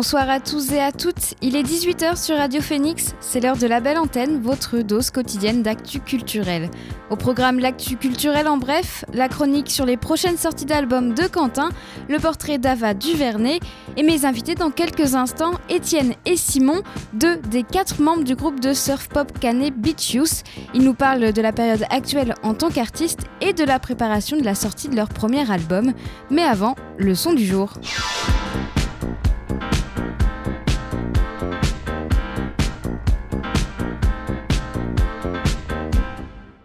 Bonsoir à tous et à toutes, il est 18h sur Radio Phoenix, c'est l'heure de la belle antenne, votre dose quotidienne d'actu culturel. Au programme l'actu culturel en bref, la chronique sur les prochaines sorties d'albums de Quentin, le portrait d'Ava Duvernay et mes invités dans quelques instants, Étienne et Simon, deux des quatre membres du groupe de surf pop canet Beach Youth. Ils nous parlent de la période actuelle en tant qu'artistes et de la préparation de la sortie de leur premier album. Mais avant, le son du jour.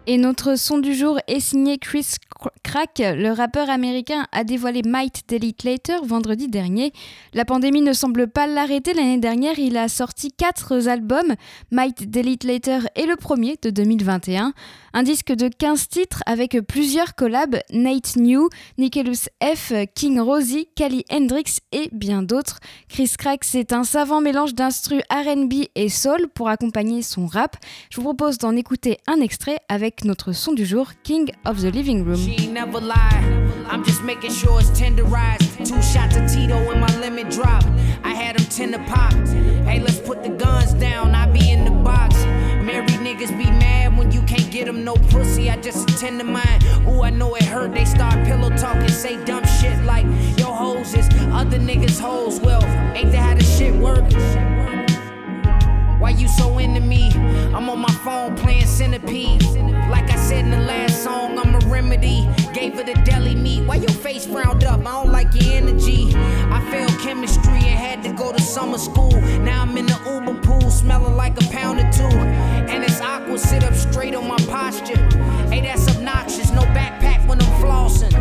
Et notre son du jour est signé Chris Crack. Le rappeur américain a dévoilé Might Delete Later vendredi dernier. La pandémie ne semble pas l'arrêter. L'année dernière, il a sorti quatre albums. Might Delete Later est le premier de 2021. Un disque de 15 titres avec plusieurs collabs, Nate New, Nicholas F, King Rosie, Kali Hendrix et bien d'autres. Chris Crack, c'est un savant mélange d'instru R&B et soul pour accompagner son rap. Je vous propose d'en écouter un extrait avec notre son du jour, King of the Living Room. I'm just making sure it's tenderized. Two shots of Tito in my limit drop. I had them tender pop. Hey, let's put the guns down. I be in the box. Married niggas be mad when you can't get them no pussy. I just attend to mine. Ooh, I know it hurt. They start pillow talking, say dumb shit like, yo, hoes is other niggas' hoes. Well, ain't that how the shit work? Why you so into me? I'm on my phone playing Centipede. Like I said in the last song, I'm a remedy. Gave her the deli meat. Why your face frowned up? I don't like your energy. I failed chemistry and had to go to summer school. Now I'm in the Uber pool, smelling like a pound or two. And it's awkward, sit up straight on my posture. Hey, that's obnoxious. No backpack when I'm flossing.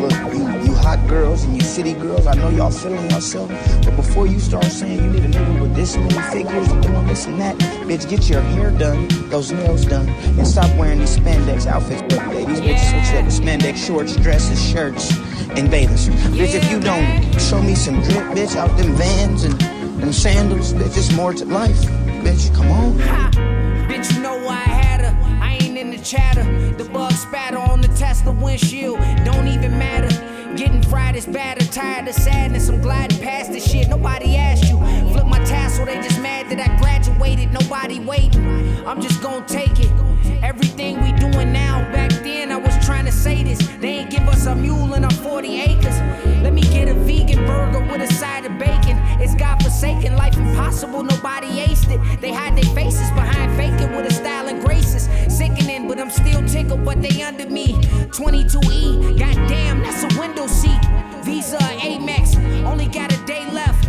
Look, you, you hot girls and you city girls, I know y'all feeling yourself. But before you start saying you need a nigga with this many figures and doing this and that, bitch, get your hair done, those nails done, and stop wearing these spandex outfits. Look, these bitches switch up with spandex shorts, dresses, shirts, and bathing suits. Bitch, if you don't show me some drip, bitch, out them vans and them sandals, bitch, it's more to life. Bitch, come on. Ha! Bitch, you know why the chatter. The bug spatter on the Tesla windshield. Don't even matter. Getting fried is bad. Tired of sadness. I'm gliding past this shit. Nobody asked you. Flip my tassel. They just mad that I graduated. Nobody waiting. I'm just gonna take it. Everything we doing now. Back then, to say this. They ain't give us a mule and our 40 acres. Let me get a vegan burger with a side of bacon. It's God forsaken. Life impossible. Nobody aced it. They hide their faces behind faking with a style and graces. Sickening, but I'm still tickled. But they under me. 22E. Goddamn, that's a window seat. Visa Amex. Only got a day left.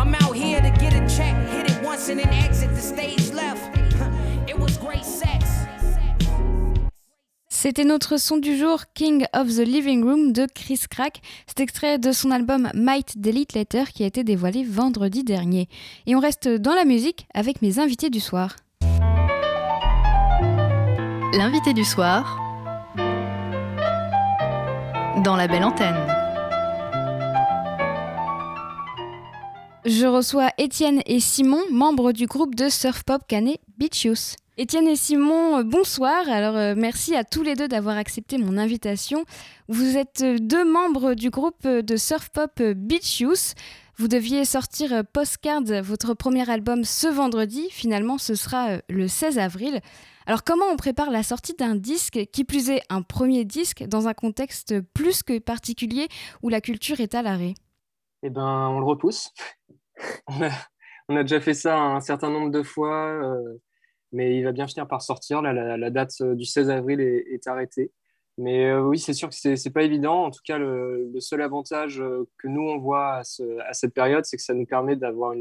I'm out here to get a check. Hit it once and then exit the stage left. C'était notre son du jour King of the Living Room de Chris Crack. C'est extrait de son album Might Delete Later qui a été dévoilé vendredi dernier. Et on reste dans la musique avec mes invités du soir. L'invité du soir dans la belle antenne. Je reçois Étienne et Simon, membres du groupe de surf pop canet Beach Youth. Étienne et Simon, euh, bonsoir. Alors euh, merci à tous les deux d'avoir accepté mon invitation. Vous êtes euh, deux membres du groupe de surf pop Beach Youth. Vous deviez sortir Postcard, votre premier album, ce vendredi. Finalement, ce sera le 16 avril. Alors comment on prépare la sortie d'un disque, qui plus est un premier disque, dans un contexte plus que particulier où la culture est à l'arrêt? Eh ben, on le repousse. on, a, déjà fait ça un certain nombre de fois, mais il va bien finir par sortir. La, date du 16 avril est, arrêtée. Mais euh, oui, c'est sûr que c'est pas évident. En tout cas, le, seul avantage euh, que nous on voit à, ce- à cette période, c'est que ça nous permet d'avoir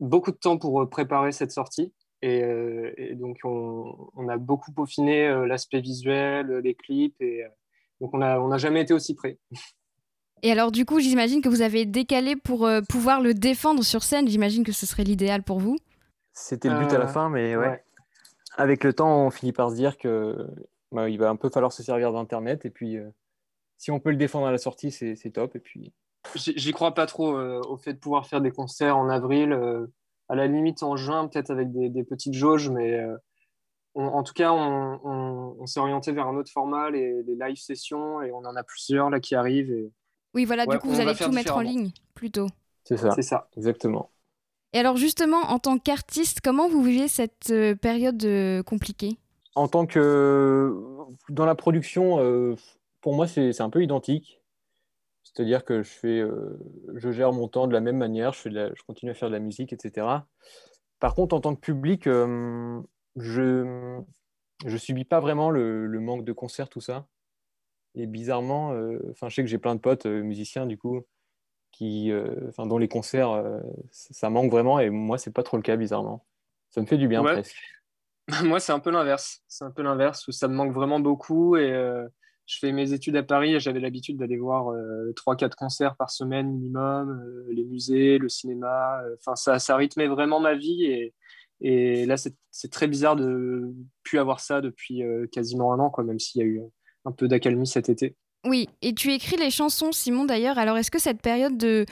beaucoup de temps pour euh, préparer cette sortie. Et, euh, donc, on, a beaucoup peaufiné euh, l'aspect visuel, les clips, et euh, donc on n'a on a jamais été aussi près. Et alors du coup, j'imagine que vous avez décalé pour euh, pouvoir le défendre sur scène. J'imagine que ce serait l'idéal pour vous. C'était le but à la Euh, fin, mais ouais. ouais. Avec le temps, on finit par se dire que bah, il va un peu falloir se servir d'Internet. Et puis, euh, si on peut le défendre à la sortie, c'est c'est top. Et puis, J'y crois pas trop euh, au fait de pouvoir faire des concerts en avril, euh, à la limite en juin, peut-être avec des, des petites jauges, mais euh, on- en tout cas, on, on- on s'est orienté vers un autre format, les, les live sessions, et on en a plusieurs là qui arrivent. Et Oui, voilà, Ouais, du coup, vous allez tout mettre en ligne, plutôt. c'est ça, c'est ça. exactement. Et alors, justement, en tant qu'artiste, comment vous vivez cette euh, période euh, compliquée? En tant que dans la production, euh, pour moi, c'est un peu identique. C'est-à-dire que je fais, je gère mon temps de la même manière, je fais je continue à faire de la musique, etc. Par contre, en tant que public, je je subis pas vraiment le, le manque de concerts, tout ça. Et bizarrement, enfin, je sais que j'ai plein de potes musiciens du coup qui, euh, enfin, dont les concerts, euh, ça manque vraiment, et moi, c'est pas trop le cas, bizarrement. Ça me fait du bien Ouais. presque. Moi, c'est un peu l'inverse. C'est un peu l'inverse où ça me manque vraiment beaucoup. Et euh, je fais mes études à Paris et j'avais l'habitude d'aller voir euh, 3-4 concerts par semaine minimum, euh, les musées, le cinéma. Enfin, ça, ça rythmait vraiment ma vie. Et, et là, c'est très bizarre de plus avoir ça depuis quasiment un an, quoi, même s'il y a eu un peu d'accalmie cet été. Oui, et tu écris les chansons, Simon, d'ailleurs. Alors, est-ce que cette période de,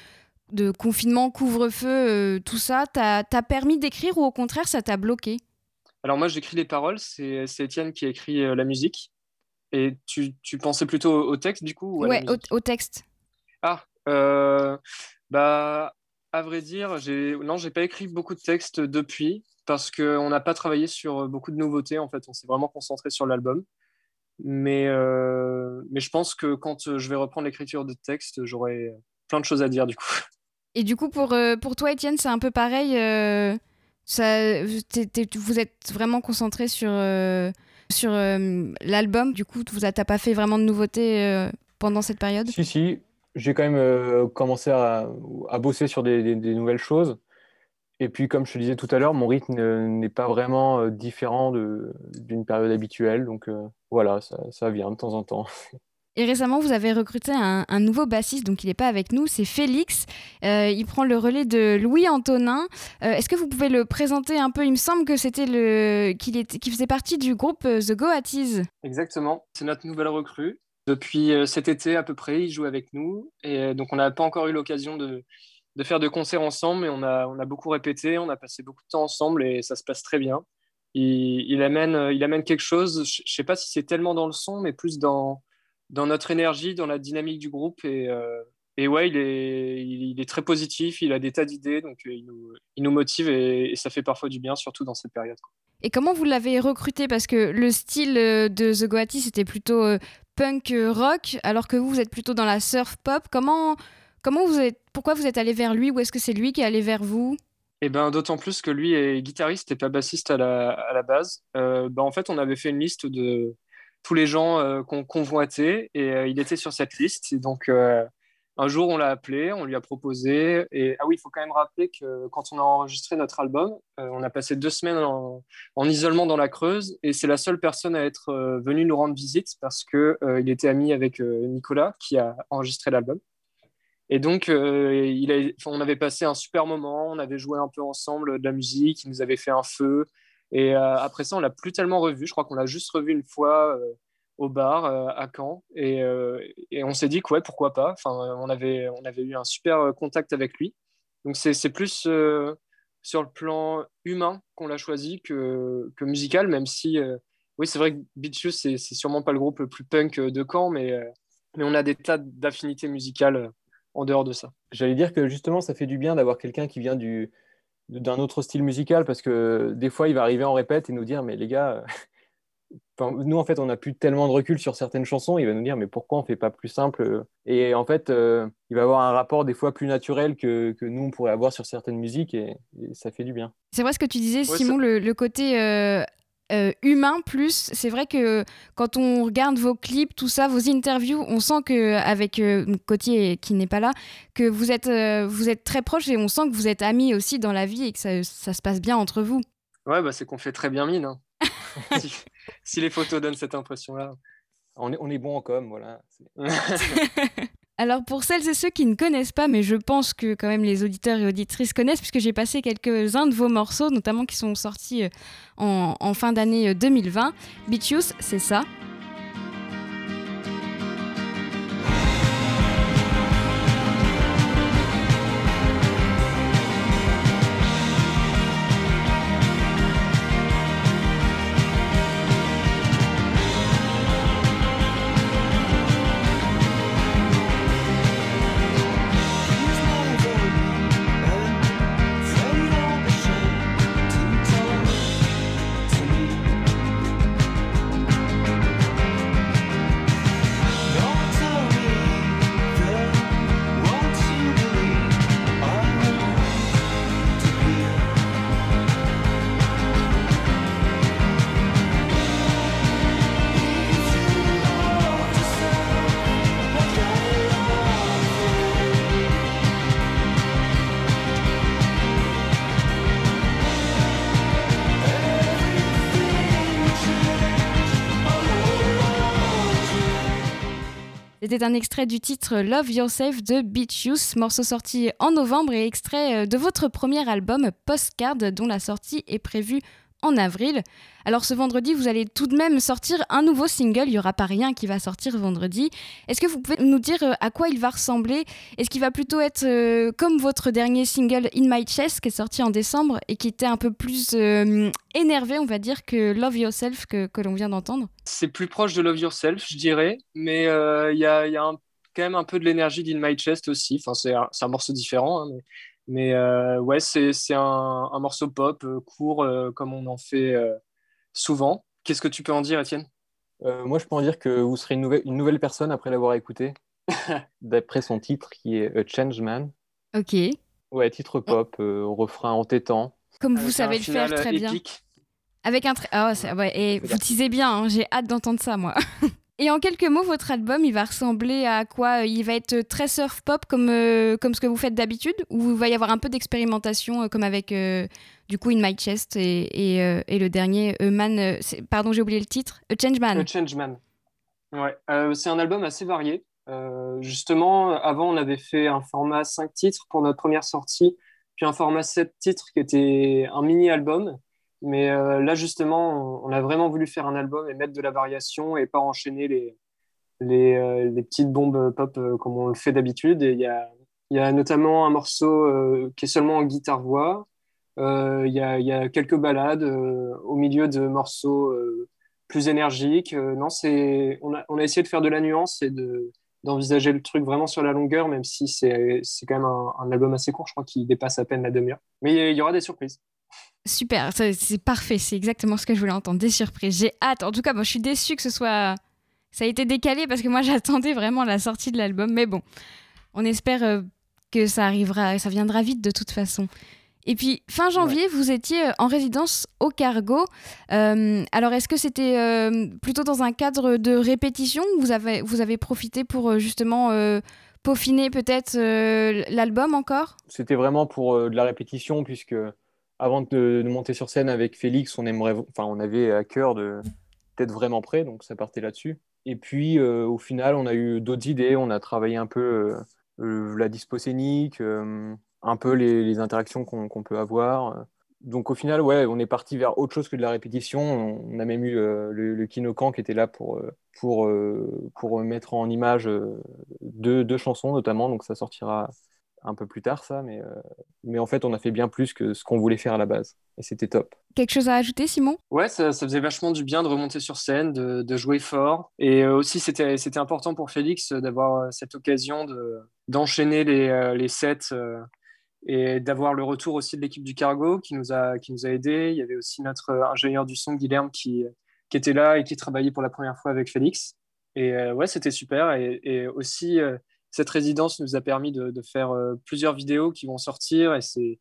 de confinement, couvre-feu, euh, tout ça, t'a permis d'écrire ou au contraire, ça t'a bloqué? Alors moi, j'écris les paroles. C'est Étienne qui écrit euh, la musique. Et tu, tu pensais plutôt au, au texte, du coup ou à la Ouais, au, texte. Ah, euh, bah, à vrai dire, non, j'ai pas écrit beaucoup de textes depuis parce qu'on n'a pas travaillé sur beaucoup de nouveautés. En fait, on s'est vraiment concentré sur l'album. Mais, euh, mais je pense que quand je vais reprendre l'écriture de textes, j'aurai plein de choses à dire du coup. Et du coup, pour, euh, pour toi, Étienne, c'est un peu pareil. euh, ça, t'es- vous êtes vraiment concentré sur, euh, sur euh, l'album. Du coup, vous n'as pas fait vraiment de nouveautés euh, pendant cette période? Si, si, j'ai quand même euh, commencé à, à bosser sur des, des- des nouvelles choses. Et puis, comme je te disais tout à l'heure, mon rythme n'est pas vraiment euh, différent de, d'une période habituelle. Donc euh, voilà, ça, ça vient de temps en temps. Et récemment, vous avez recruté un, un nouveau bassiste, donc il n'est pas avec nous, c'est Félix. Euh, il prend le relais de Louis Antonin. Euh, Est-ce que vous pouvez le présenter un peu? Il me semble que c'était le qu'il était, qu'il faisait partie du groupe The Goatees. Exactement, c'est notre nouvelle recrue. Depuis cet été à peu près, il joue avec nous. Et donc on n'a pas encore eu l'occasion de, de faire de concerts ensemble, mais on a, on a beaucoup répété, on a passé beaucoup de temps ensemble et ça se passe très bien. Il, il amène, il amène quelque chose, je ne sais pas si c'est tellement dans le son, mais plus dans, dans notre énergie, dans la dynamique du groupe. Et, euh, et ouais, il est, il, est très positif, il a des tas d'idées, donc euh, il nous, il nous motive et, et ça fait parfois du bien, surtout dans cette période. Et comment vous l'avez recruté? Parce que le style euh, de The Goatees c'était plutôt punk rock, alors que vous, vous êtes plutôt dans la surf pop. Comment, comment vous êtes, pourquoi vous êtes allé vers lui ou est-ce que c'est lui qui est allé vers vous? Et ben d'autant plus que lui est guitariste et pas bassiste à la, à la base. Euh, ben, en fait, on avait fait une liste de tous les gens euh, qu'on convoitait et euh, il était sur cette liste. Donc un jour, on l'a appelé, on lui a proposé. Et ah oui, il faut quand même rappeler que quand on a enregistré notre album, on a passé deux semaines en, en isolement dans la Creuse et c'est la seule personne à être venue nous rendre visite parce euh, il était ami avec Nicolas qui a enregistré l'album. Et donc, euh, on avait passé un super moment, on avait joué un peu ensemble de la musique, il nous avait fait un feu. Et euh, après ça, on l'a plus tellement revu. Je crois qu'on l'a juste revu une fois euh, au bar à Caen. Et, on s'est dit que ouais, pourquoi pas. Enfin, on avait, eu un super contact avec lui. Donc c'est plus sur le plan humain qu'on l'a choisi que, musical, même si oui, c'est vrai que Beaches, c'est sûrement pas le groupe le plus punk de Caen, mais, on a des tas d'affinités musicales en dehors de ça. J'allais dire que justement, ça fait du bien d'avoir quelqu'un qui vient du, d'un autre style musical parce que des fois, il va arriver en répète et nous dire, mais les gars, euh, enfin, nous, en fait, on n'a plus tellement de recul sur certaines chansons. Il va nous dire, mais pourquoi on fait pas plus simple Et en fait, euh, il va avoir un rapport des fois plus naturel que, que nous, on pourrait avoir sur certaines musiques et, et ça fait du bien. C'est vrai ce que tu disais, Ouais, Simon, le, le côté euh, euh, humain plus. C'est vrai que quand on regarde vos clips, tout ça, vos interviews, on sent que avec euh, Cotier qui n'est pas là, que vous êtes, euh, vous êtes très proches et on sent que vous êtes amis aussi dans la vie et que ça, ça se passe bien entre vous. Ouais, bah, c'est qu'on fait très bien mine. hein. si, si les photos donnent cette impression-là. On est, on est bon en com, voilà. Alors pour celles et ceux qui ne connaissent pas, mais je pense que quand même les auditeurs et auditrices connaissent, puisque j'ai passé quelques-uns de vos morceaux, notamment qui sont sortis euh, en, fin d'année 2020. Beach Youth, c'est ça? C'était un extrait du titre Love Yourself de Beach Youth, morceau sorti en novembre et extrait euh, de votre premier album Postcard dont la sortie est prévue en avril. Alors ce vendredi, vous allez tout de même sortir un nouveau single, il n'y aura pas rien qui va sortir vendredi. Est-ce que vous pouvez nous dire euh, à quoi il va ressembler? Est-ce qu'il va plutôt être euh, comme votre dernier single In My Chest qui est sorti en décembre et qui était un peu plus euh, énervé, on va dire, que Love Yourself que, que l'on vient d'entendre? C'est plus proche de Love Yourself, je dirais, mais il y a, un, quand même un peu de l'énergie d'In My Chest aussi. Enfin, c'est un, morceau différent, hein, mais euh, ouais, c'est un, un, morceau pop euh, court euh, comme on en fait souvent. Qu'est-ce que tu peux en dire, Étienne? Moi, je peux en dire que vous serez une nouvelle, une nouvelle personne après l'avoir écouté, d'après son titre qui est A Changeman. Ok. Ouais, titre pop, au refrain entêtant. Comme vous savez le faire très bien. Avec un. Oh, ouais, et vous teasez bien, hein, j'ai hâte d'entendre ça, moi. Et en quelques mots, votre album, il va ressembler à quoi? Il va être très surf pop comme, euh, comme ce que vous faites d'habitude Ou il va y avoir un peu d'expérimentation euh, comme avec euh, du coup In My Chest et, et, le dernier Man, pardon j'ai oublié le titre, A Changeman. A Changeman. Ouais, c'est un album assez varié. justement, avant on avait fait un format 5 titres pour notre première sortie, puis un format 7 titres qui était un mini-album. Mais euh, là, justement, on, a vraiment voulu faire un album et mettre de la variation et pas enchaîner les, les, euh, petites bombes pop euh, comme on le fait d'habitude. Et il y a, y a, notamment un morceau qui est seulement en guitare-voix. Il y a, y, a, quelques ballades au milieu de morceaux plus énergiques. non, c'est, on, a, on a essayé de faire de la nuance et de, d'envisager le truc vraiment sur la longueur, même si c'est, quand même un, un, album assez court, je crois qu'il dépasse à peine la demi-heure. Mais il y aura des surprises. Super, c'est parfait, c'est exactement ce que je voulais entendre, des surprises. J'ai hâte, en tout cas, moi je suis déçue que ce soit... Ça a été décalé parce que moi j'attendais vraiment la sortie de l'album, mais bon, on espère euh, que ça arrivera, ça viendra vite de toute façon. Et puis, fin janvier, vous étiez euh, en résidence au Cargo. Euh, alors, est-ce que c'était euh, plutôt dans un cadre de répétition ou vous avez, vous avez profité pour justement peaufiner peut-être l'album encore? C'était vraiment pour de la répétition, puisque avant de, monter sur scène avec Félix, on, aimerait, enfin, on avait à cœur d'être vraiment prêt, donc ça partait là-dessus. Et puis, euh, au final, on a eu d'autres idées, on a travaillé un peu euh, la dispo scénique, euh, un peu les, interactions qu'on qu peut avoir. Donc, au final, ouais, on est parti vers autre chose que de la répétition. On a même eu le, le Kinokan qui était là pour, pour, pour mettre en image deux, deux chansons, notamment. Donc, ça sortira un peu plus tard, ça, mais, euh, mais en fait, on a fait bien plus que ce qu'on voulait faire à la base. Et c'était top. Quelque chose à ajouter, Simon? Ouais, ça, ça, faisait vachement du bien de remonter sur scène, de, de jouer fort. Et euh, aussi, c'était, c'était important pour Félix d'avoir euh, cette occasion de, d'enchaîner les, les sets et d'avoir le retour aussi de l'équipe du Cargo qui nous a, qui nous a aidés. Il y avait aussi notre ingénieur du son, Guilherme, qui, qui était là et qui travaillait pour la première fois avec Félix. Et ouais, c'était super. Et, et aussi cette résidence nous a permis de, faire euh, plusieurs vidéos qui vont sortir et c'est,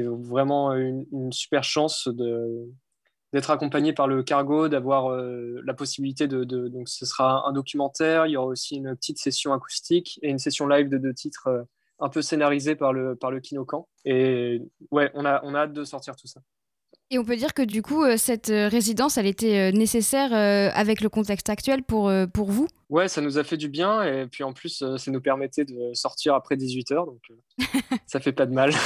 vraiment une, super chance d'être accompagné par le cargo, d'avoir euh, la possibilité de, Donc, ce sera un documentaire, il y aura aussi une petite session acoustique et une session live de deux titres euh, un peu scénarisés par le, par le Kinokan. Et ouais, on a, on a hâte de sortir tout ça. Et on peut dire que du coup, euh, cette euh, résidence, elle était euh, nécessaire avec le contexte actuel pour, pour vous? Ouais, ça nous a fait du bien. Et puis en plus, ça nous permettait de sortir après 18h. Donc ça fait pas de mal.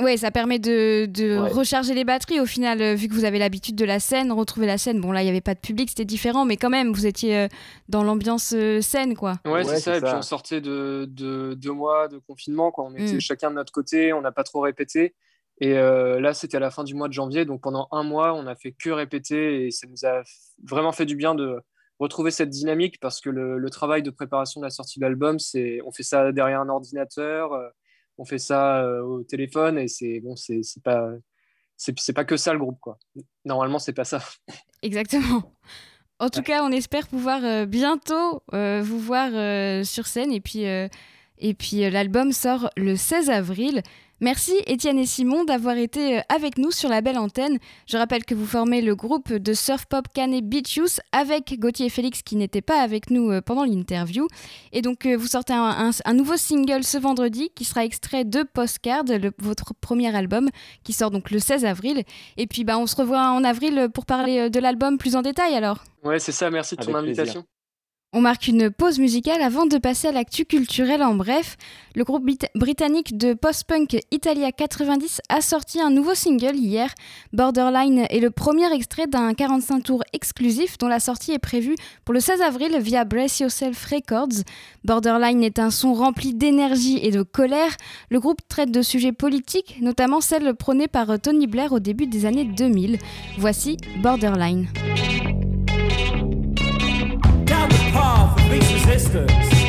Ouais, ça permet de, de recharger les batteries au final, vu que vous avez l'habitude de la scène, retrouver la scène. Bon, là, il n'y avait pas de public, c'était différent, mais quand même, vous étiez dans l'ambiance scène, quoi. Ouais, c'est ça. Et puis on sortait de, de, deux mois de confinement, quoi. On était mm. chacun de notre côté, on n'a pas trop répété. Et euh, là, c'était à la fin du mois de janvier. Donc pendant un mois, on n'a fait que répéter et ça nous a vraiment fait du bien de retrouver cette dynamique parce que le, travail de préparation de la sortie de l'album, c'est on fait ça derrière un ordinateur, euh, on fait ça euh, au téléphone et c'est bon, c'est pas c'est pas que ça le groupe quoi. Normalement, c'est pas ça. Exactement. En tout cas, on espère pouvoir bientôt vous voir sur scène et puis et puis l'album sort le 16 avril. Merci Étienne et Simon d'avoir été euh, avec nous sur la belle antenne. Je rappelle que vous formez le groupe de surf pop Canet Beach Youth avec Gauthier et Félix qui n'étaient pas avec nous euh, pendant l'interview. Et donc euh, vous sortez un, nouveau single ce vendredi qui sera extrait de Postcard, votre premier album qui sort donc le 16 avril. Et puis bah, on se revoit en avril pour parler de l'album plus en détail alors. Ouais c'est ça, merci de ton invitation. On marque une pause musicale avant de passer à l'actu culturel en bref. Le groupe britannique de post-punk Italia 90 a sorti un nouveau single hier. Borderline est le premier extrait d'un 45 tours exclusif dont la sortie est prévue pour le 16 avril via Brace Yourself Records. Borderline est un son rempli d'énergie et de colère. Le groupe traite de sujets politiques, notamment celles prônées par Tony Blair au début des années 2000. Voici Borderline. Resistance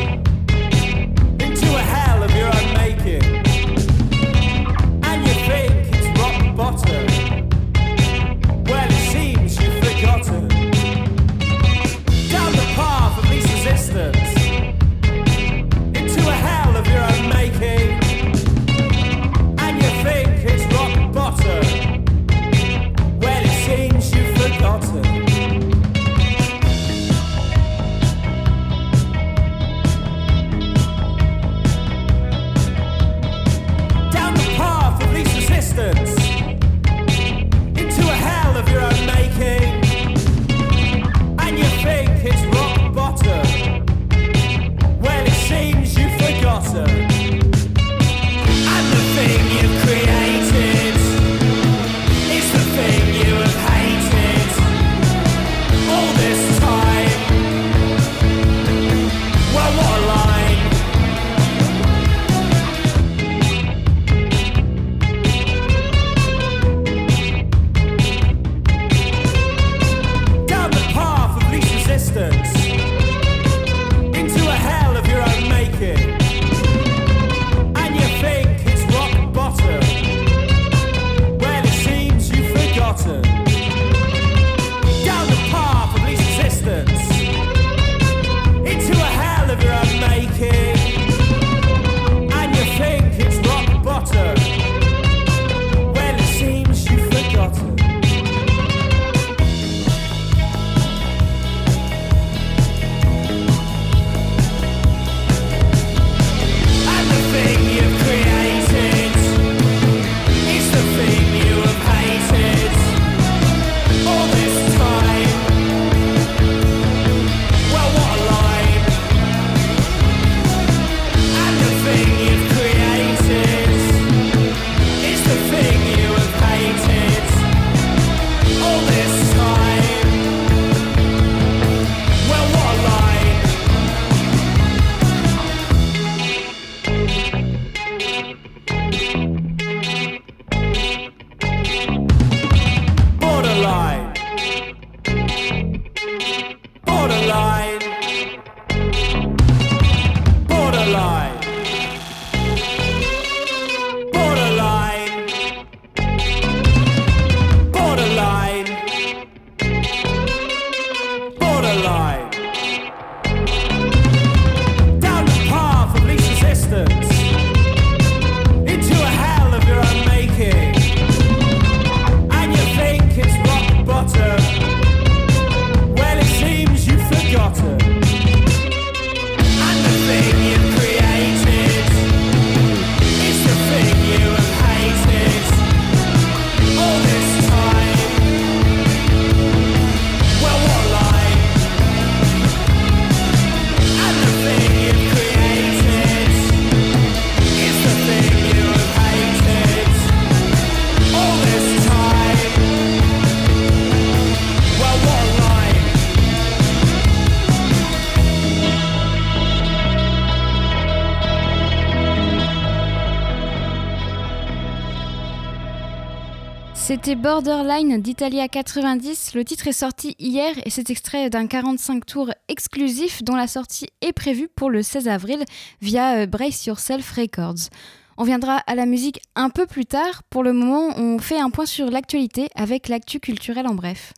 C'était Borderline d'Italia 90. Le titre est sorti hier et c'est extrait d'un 45 tours exclusif dont la sortie est prévue pour le 16 avril via euh, Brace Yourself Records. On viendra à la musique un peu plus tard. Pour le moment, on fait un point sur l'actualité avec l'actu culturel en bref.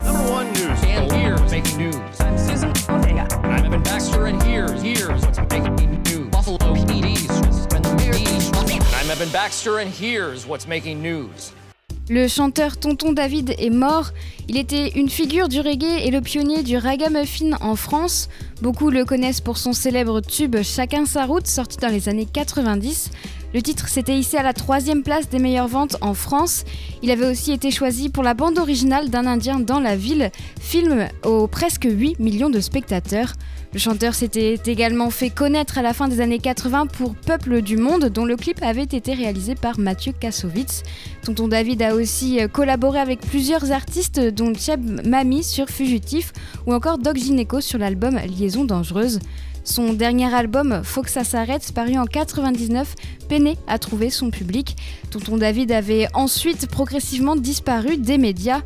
Le chanteur Tonton David est mort. Il était une figure du reggae et le pionnier du ragamuffin en France. Beaucoup le connaissent pour son célèbre tube Chacun sa route, sorti dans les années 90. Le titre s'était hissé à la troisième place des meilleures ventes en France. Il avait aussi été choisi pour la bande originale d'un Indien dans la ville, film aux presque 8 millions de spectateurs. Le chanteur s'était également fait connaître à la fin des années 80 pour Peuple du Monde, dont le clip avait été réalisé par Mathieu Kassovitz. Tonton David a aussi euh, collaboré avec plusieurs artistes, dont Cheb Mami sur Fugitif ou encore Doc Gineco sur l'album Liaison dangereuse. Son dernier album, Faut que ça s'arrête, paru en 99, peinait à trouver son public. Tonton David avait ensuite progressivement disparu des médias.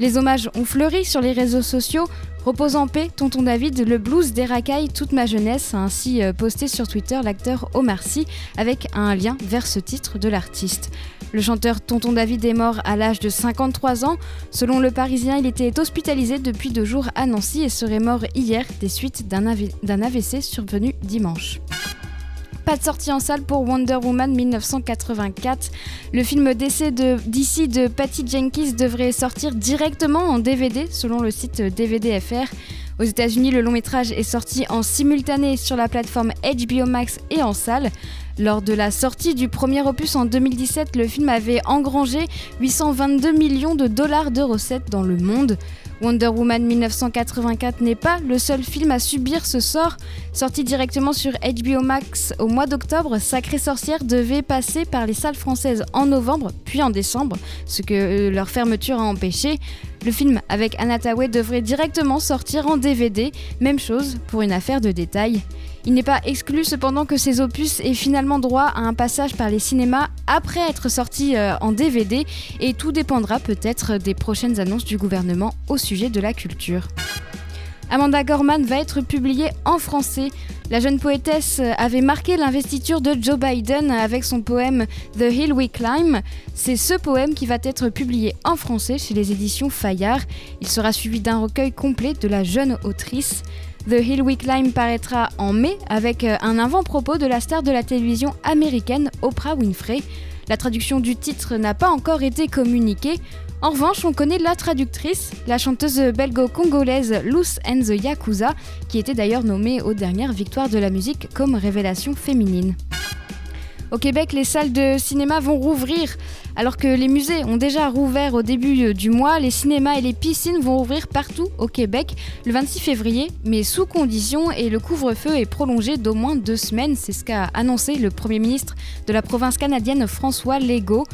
Les hommages ont fleuri sur les réseaux sociaux. Repose en paix, tonton David, le blues des racailles toute ma jeunesse, a ainsi euh, posté sur Twitter l'acteur Omar Sy avec un lien vers ce titre de l'artiste. Le chanteur Tonton David est mort à l'âge de 53 ans. Selon le Parisien, il était hospitalisé depuis deux jours à Nancy et serait mort hier des suites d'un AVC survenu dimanche. Pas de sortie en salle pour Wonder Woman 1984. Le film d'essai d'ici de, de Patty Jenkins devrait sortir directement en DVD selon le site DVDFR. Aux États-Unis, le long métrage est sorti en simultané sur la plateforme HBO Max et en salle. Lors de la sortie du premier opus en 2017, le film avait engrangé 822 millions de dollars de recettes dans le monde. Wonder Woman 1984 n'est pas le seul film à subir ce sort. Sorti directement sur HBO Max au mois d'octobre, Sacrée Sorcière devait passer par les salles françaises en novembre, puis en décembre, ce que euh, leur fermeture a empêché. Le film avec Anna devrait directement sortir en DVD, même chose pour une affaire de détail. Il n'est pas exclu cependant que ces opus aient finalement droit à un passage par les cinémas après être sortis euh, en DVD et tout dépendra peut-être des prochaines annonces du gouvernement au sujet de la culture. Amanda Gorman va être publiée en français. La jeune poétesse avait marqué l'investiture de Joe Biden avec son poème The Hill We Climb. C'est ce poème qui va être publié en français chez les éditions Fayard. Il sera suivi d'un recueil complet de la jeune autrice. The Hill We Climb paraîtra en mai avec euh, un avant-propos de la star de la télévision américaine Oprah Winfrey. La traduction du titre n'a pas encore été communiquée. En revanche, on connaît la traductrice, la chanteuse belgo-congolaise Loose and the Yakuza, qui était d'ailleurs nommée aux dernières victoires de la musique comme révélation féminine. Au Québec, les salles de cinéma vont rouvrir. Alors que les musées ont déjà rouvert au début euh, du mois, les cinémas et les piscines vont ouvrir partout au Québec le 26 février, mais sous condition et le couvre-feu est prolongé d'au moins deux semaines. C'est ce qu'a annoncé le Premier ministre de la province canadienne François Legault.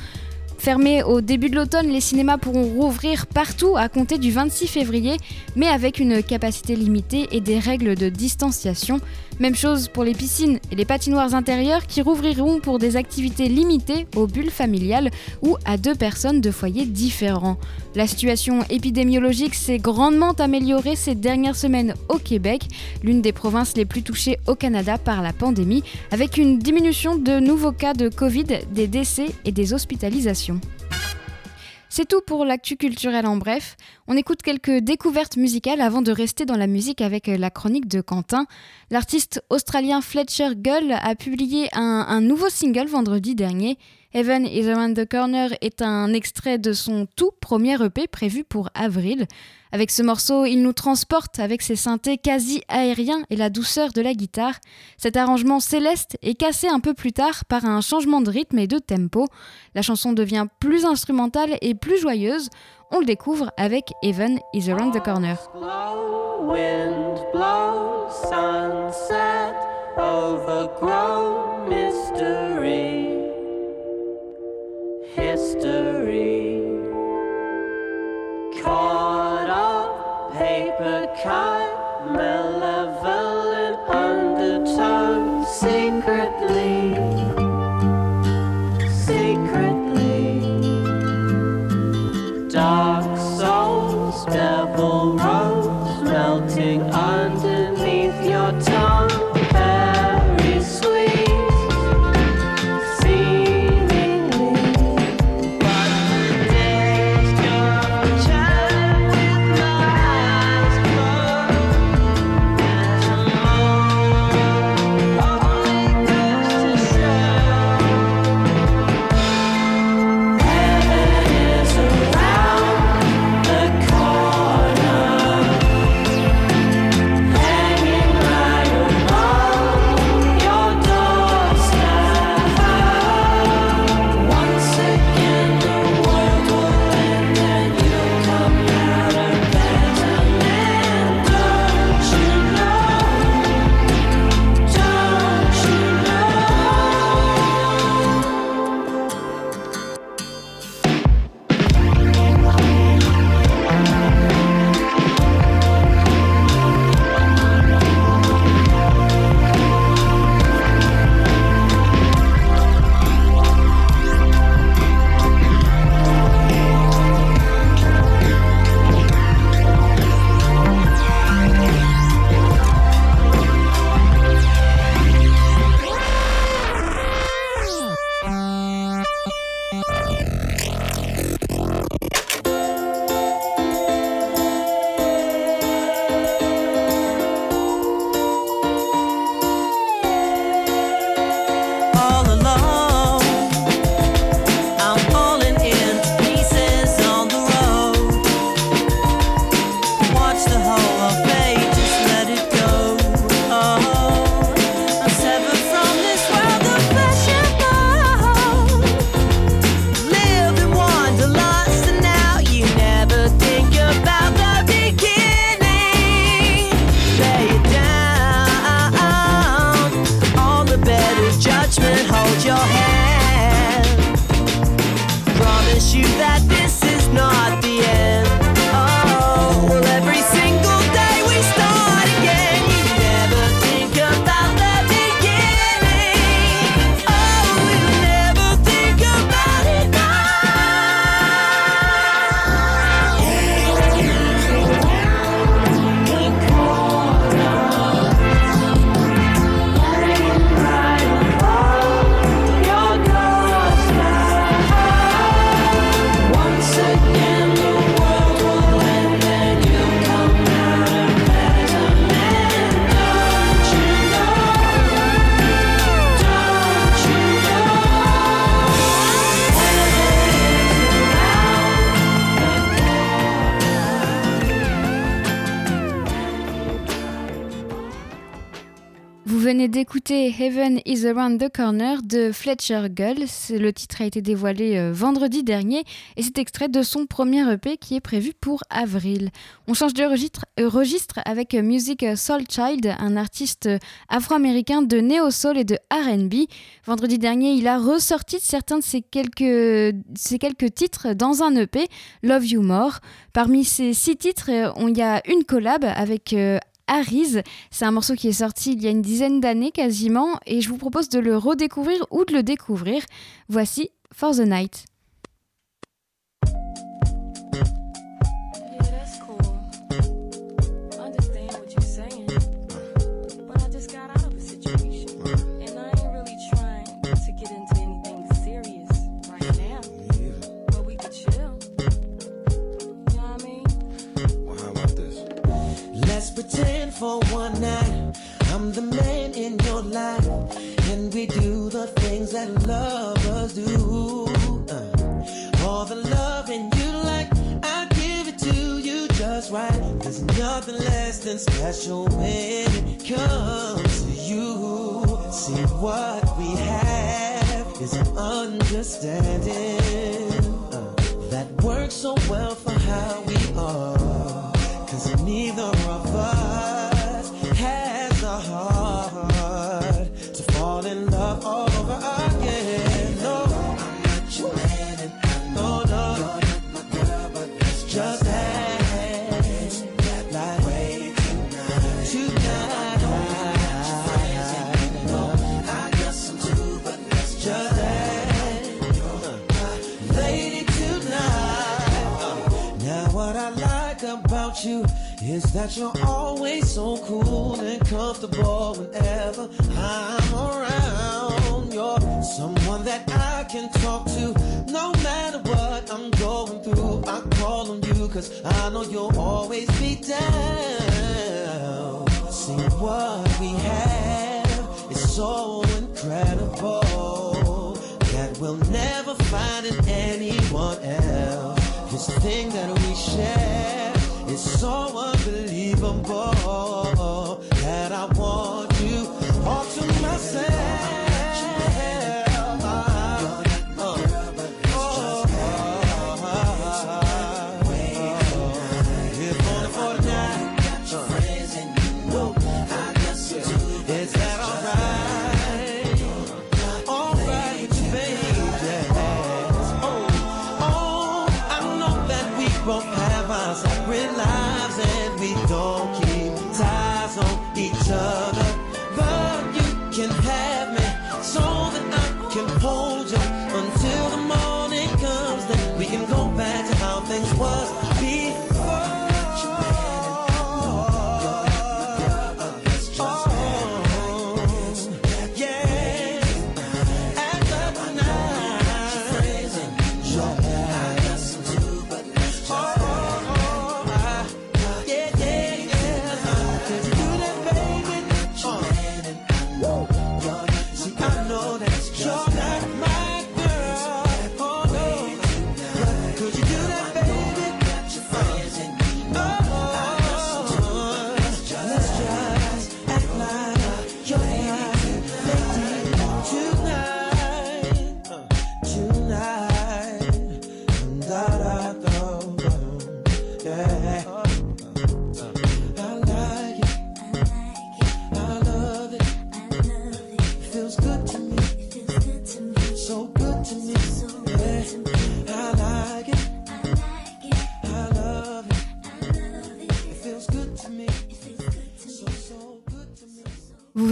Fermés au début de l'automne, les cinémas pourront rouvrir partout à compter du 26 février, mais avec une capacité limitée et des règles de distanciation. Même chose pour les piscines et les patinoires intérieures qui rouvriront pour des activités limitées aux bulles familiales ou à deux personnes de foyers différents. La situation épidémiologique s'est grandement améliorée ces dernières semaines au Québec, l'une des provinces les plus touchées au Canada par la pandémie, avec une diminution de nouveaux cas de Covid, des décès et des hospitalisations. C'est tout pour l'actu culturel en bref. On écoute quelques découvertes musicales avant de rester dans la musique avec la chronique de Quentin. L'artiste australien Fletcher Gull a publié un, un nouveau single vendredi dernier. Heaven is Around the Corner est un extrait de son tout premier EP prévu pour avril. Avec ce morceau, il nous transporte avec ses synthés quasi aériens et la douceur de la guitare. Cet arrangement céleste est cassé un peu plus tard par un changement de rythme et de tempo. La chanson devient plus instrumentale et plus joyeuse. On le découvre avec Even is Around the Corner. history. Caught up paper cut. Around the Corner de Fletcher Gull. Le titre a été dévoilé euh, vendredi dernier et c'est extrait de son premier EP qui est prévu pour avril. On change de euh, registre, avec Music Soul Child, un artiste afro-américain de néo-soul et de RB. Vendredi dernier, il a ressorti certains de ses quelques, ses quelques titres dans un EP, Love You More. Parmi ces six titres, euh, il y a une collab avec Arise. C'est un morceau qui est sorti il y a une dizaine d'années quasiment et je vous propose de le redécouvrir ou de le découvrir. Voici For the Night. Pretend for one night I'm the man in your life, and we do the things that lovers do. Uh, all the love and you like, I give it to you just right. There's nothing less than special when it comes to you. See what we have is an understanding uh, that works so well for how we are. Cause neither about you is that you're always so cool and comfortable whenever I'm around. You're someone that I can talk to no matter what I'm going through. I call on you cause I know you'll always be down. See what we have is so incredible that we'll never find in anyone else. This thing that we share is so unbelievable that I want you all to myself. Can have me. So that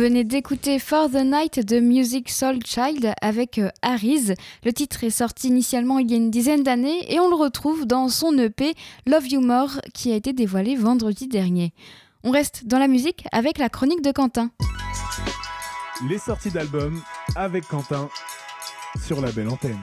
venez d'écouter For the Night de Music Soul Child avec euh, Harry's. Le titre est sorti initialement il y a une dizaine d'années et on le retrouve dans son EP Love You More qui a été dévoilé vendredi dernier. On reste dans la musique avec la chronique de Quentin. Les sorties d'albums avec Quentin sur la belle antenne.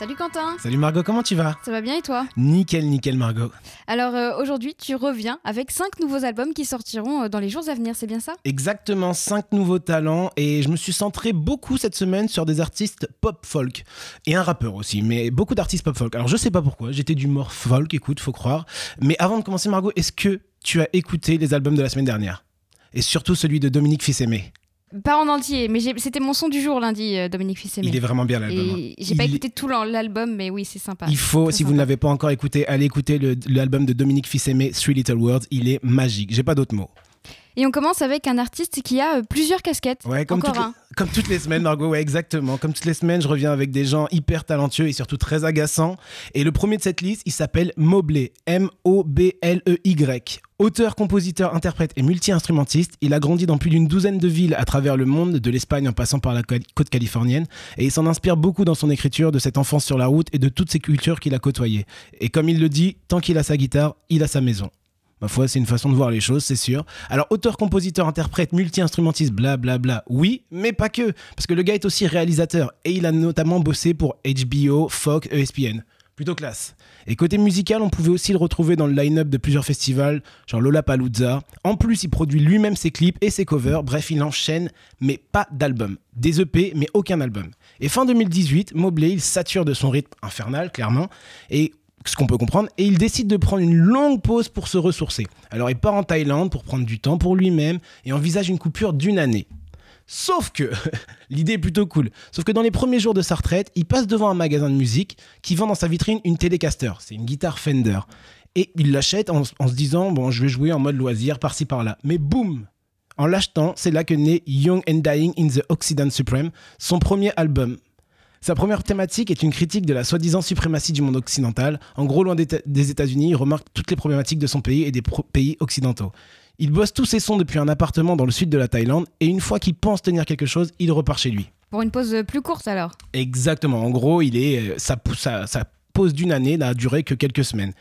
Salut Quentin Salut Margot, comment tu vas? Ça va bien et toi? Nickel, nickel Margot. Alors euh, aujourd'hui tu reviens avec 5 nouveaux albums qui sortiront euh, dans les jours à venir, c'est bien ça? Exactement, 5 nouveaux talents et je me suis centré beaucoup cette semaine sur des artistes pop folk et un rappeur aussi, mais beaucoup d'artistes pop folk. Alors je sais pas pourquoi, j'étais d'humour folk, écoute, faut croire. Mais avant de commencer Margot, est-ce que tu as écouté les albums de la semaine dernière? Et surtout celui de Dominique Fils-Aimé. Pas en entier, mais c'était mon son du jour lundi, euh, Dominique Fils-Aimé. Il est vraiment bien l'album. hein. J'ai pas écouté tout l'album, mais oui, c'est sympa. Il faut, Très si vous ne l'avez pas encore écouté, allez écouter l'album de Dominique Fils-Aimé, Three Little Words. Il est magique. J'ai pas d'autres mots. Et on commence avec un artiste qui a euh, plusieurs casquettes. Ouais, comme toutes, un. les, comme toutes les semaines, Margot, ouais, exactement. Comme toutes les semaines, je reviens avec des gens hyper talentueux et surtout très agaçants. Et le premier de cette liste, il s'appelle Mobley, M-O-B-L-E-Y. Auteur, compositeur, interprète et multi-instrumentiste, il a grandi dans plus d'une douzaine de villes à travers le monde, de l'Espagne en passant par la côte californienne, et il s'en inspire beaucoup dans son écriture de cette enfance sur la route et de toutes ces cultures qu'il a côtoyées. Et comme il le dit, tant qu'il a sa guitare, il a sa maison. Ma foi, c'est une façon de voir les choses, c'est sûr. Alors, auteur, compositeur, interprète, multi-instrumentiste, blablabla, oui, mais pas que. Parce que le gars est aussi réalisateur. Et il a notamment bossé pour HBO, Fox, ESPN. Plutôt classe. Et côté musical, on pouvait aussi le retrouver dans le line-up de plusieurs festivals, genre Lollapalooza. En plus, il produit lui-même ses clips et ses covers. Bref, il enchaîne, mais pas d'album. Des EP, mais aucun album. Et fin 2018, Mobley, il sature de son rythme infernal, clairement. Et ce qu'on peut comprendre, et il décide de prendre une longue pause pour se ressourcer. Alors il part en Thaïlande pour prendre du temps pour lui-même et envisage une coupure d'une année. Sauf que, l'idée est plutôt cool, sauf que dans les premiers jours de sa retraite, il passe devant un magasin de musique qui vend dans sa vitrine une Telecaster, c'est une guitare Fender. Et il l'achète en, en se disant, bon, je vais jouer en mode loisir par-ci par-là. Mais boum En l'achetant, c'est là que naît Young and Dying in the Occident Supreme, son premier album. Sa première thématique est une critique de la soi-disant suprématie du monde occidental. En gros, loin des, États-Unis, il remarque toutes les problématiques de son pays et des pays occidentaux. Il bosse tous ses sons depuis un appartement dans le sud de la Thaïlande et une fois qu'il pense tenir quelque chose, il repart chez lui. Pour une pause plus courte alors? Exactement. En gros, il est, sa, sa, sa pause d'une année n'a duré que quelques semaines.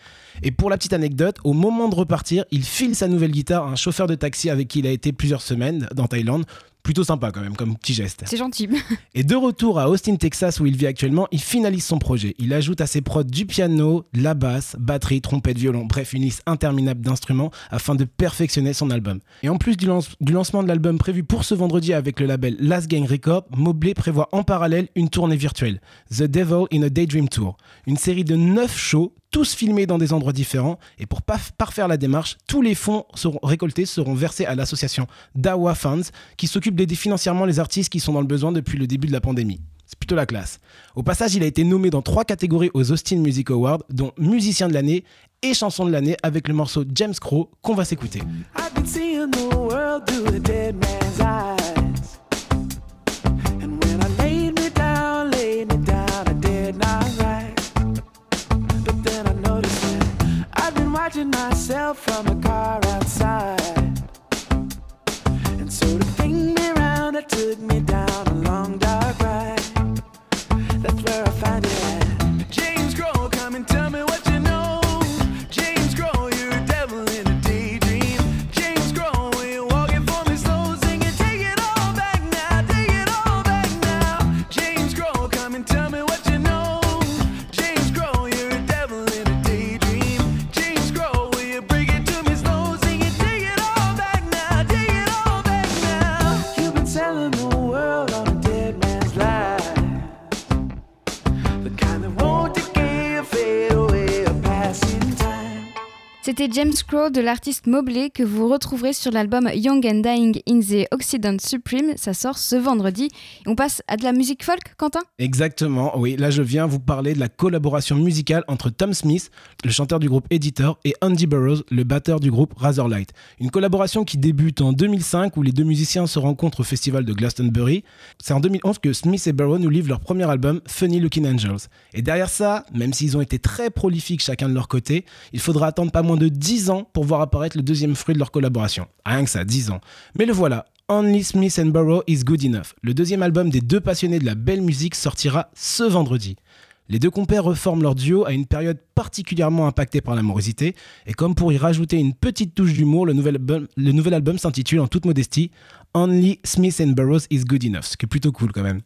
Et pour la petite anecdote, au moment de repartir, il file sa nouvelle guitare à un chauffeur de taxi avec qui il a été plusieurs semaines dans Thaïlande. Plutôt sympa quand même, comme petit geste. C'est gentil. Et de retour à Austin, Texas, où il vit actuellement, il finalise son projet. Il ajoute à ses prods du piano, de la basse, batterie, trompette, violon, bref, une liste interminable d'instruments afin de perfectionner son album. Et en plus du, lance- du lancement de l'album prévu pour ce vendredi avec le label Last Gang Record, Mobley prévoit en parallèle une tournée virtuelle, The Devil in a Daydream Tour. Une série de 9 shows, tous filmés dans des endroits différents. Et pour parfaire la démarche, tous les fonds récoltés seront versés à l'association Dawa Funds, qui s'occupe d'aider financièrement les artistes qui sont dans le besoin depuis le début de la pandémie. C'est plutôt la classe. Au passage, il a été nommé dans trois catégories aux Austin Music Awards, dont musicien de l'année et chanson de l'année avec le morceau James Crow qu'on va s'écouter. Myself from a car outside. James Crow de l'artiste Mobley que vous retrouverez sur l'album Young and Dying in the Occident Supreme. Ça sort ce vendredi. On passe à de la musique folk, Quentin? Exactement, oui, là je viens vous parler de la collaboration musicale entre Tom Smith, le chanteur du groupe Editor, et Andy Burroughs, le batteur du groupe Razorlight. Une collaboration qui débute en 2005 où les deux musiciens se rencontrent au festival de Glastonbury. C'est en 2011 que Smith et Burroughs nous livrent leur premier album, Funny Looking Angels. Et derrière ça, même s'ils ont été très prolifiques chacun de leur côté, il faudra attendre pas moins de 10 ans pour voir apparaître le deuxième fruit de leur collaboration. Rien que ça, 10 ans. Mais le voilà, Only Smith and Burrow is Good Enough. Le deuxième album des deux passionnés de la belle musique sortira ce vendredi. Les deux compères reforment leur duo à une période particulièrement impactée par la morosité, et comme pour y rajouter une petite touche d'humour, le nouvel album, le nouvel album s'intitule en toute modestie Only Smith and Burroughs is Good Enough, ce qui est plutôt cool quand même.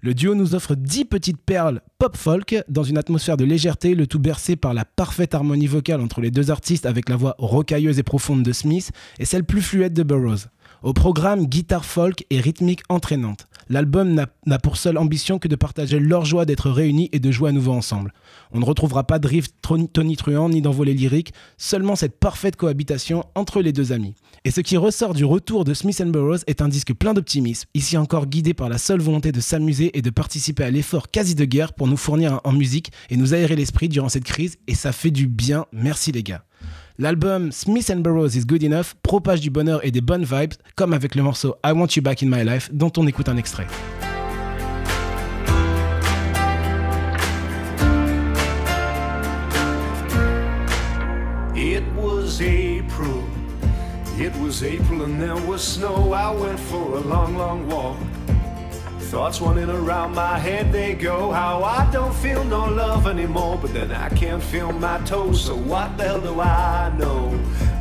Le duo nous offre 10 petites perles pop-folk dans une atmosphère de légèreté, le tout bercé par la parfaite harmonie vocale entre les deux artistes avec la voix rocailleuse et profonde de Smith et celle plus fluette de Burroughs. Au programme, guitare folk et rythmique entraînante. L'album n'a- pour seule ambition que de partager leur joie d'être réunis et de jouer à nouveau ensemble. On ne retrouvera pas de riff tonitruant ni d'envolée lyrique, seulement cette parfaite cohabitation entre les deux amis. Et ce qui ressort du retour de Smith Burroughs est un disque plein d'optimisme, ici encore guidé par la seule volonté de s'amuser et de participer à l'effort quasi de guerre pour nous fournir en musique et nous aérer l'esprit durant cette crise, et ça fait du bien, merci les gars. L'album Smith Burroughs is Good Enough propage du bonheur et des bonnes vibes, comme avec le morceau I Want You Back in My Life, dont on écoute un extrait. Was April and there was snow. I went for a long, long walk. Thoughts running around my head, they go. How I don't feel no love anymore, but then I can't feel my toes. So what the hell do I know?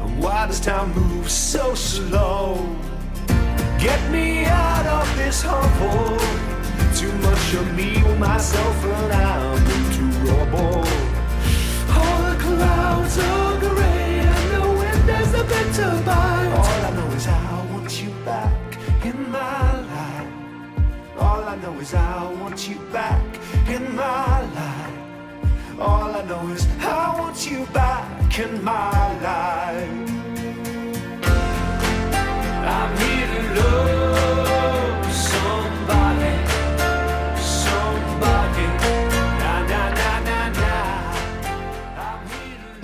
And why does time move so slow? Get me out of this hovel. Too much of me with myself, and I'm too rubble. All the clouds are All I know is I want you back in my life. All I know is I want you back in my life. All I know is I want you back in my life. I'm here to